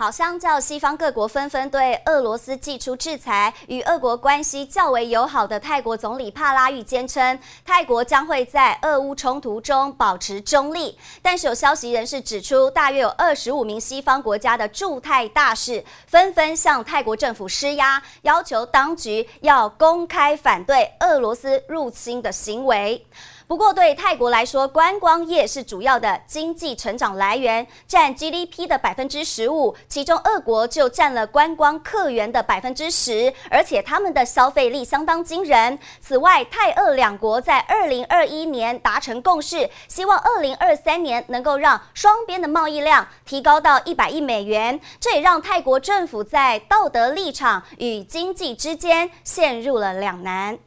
好，相较西方各国纷纷对俄罗斯祭出制裁，与俄国关系较为友好的泰国总理帕拉育坚称，泰国将会在俄乌冲突中保持中立。但是有消息人士指出，大约有二十五名西方国家的驻泰大使纷纷向泰国政府施压，要求当局要公开反对俄罗斯入侵的行为。不过，对泰国来说，观光业是主要的经济成长来源，占 GDP 的百分之十五。其中，俄国就占了观光客源的百分之十，而且他们的消费力相当惊人。此外，泰俄两国在二零二一年达成共识，希望二零二三年能够让双边的贸易量提高到一百亿美元。这也让泰国政府在道德立场与经济之间陷入了两难。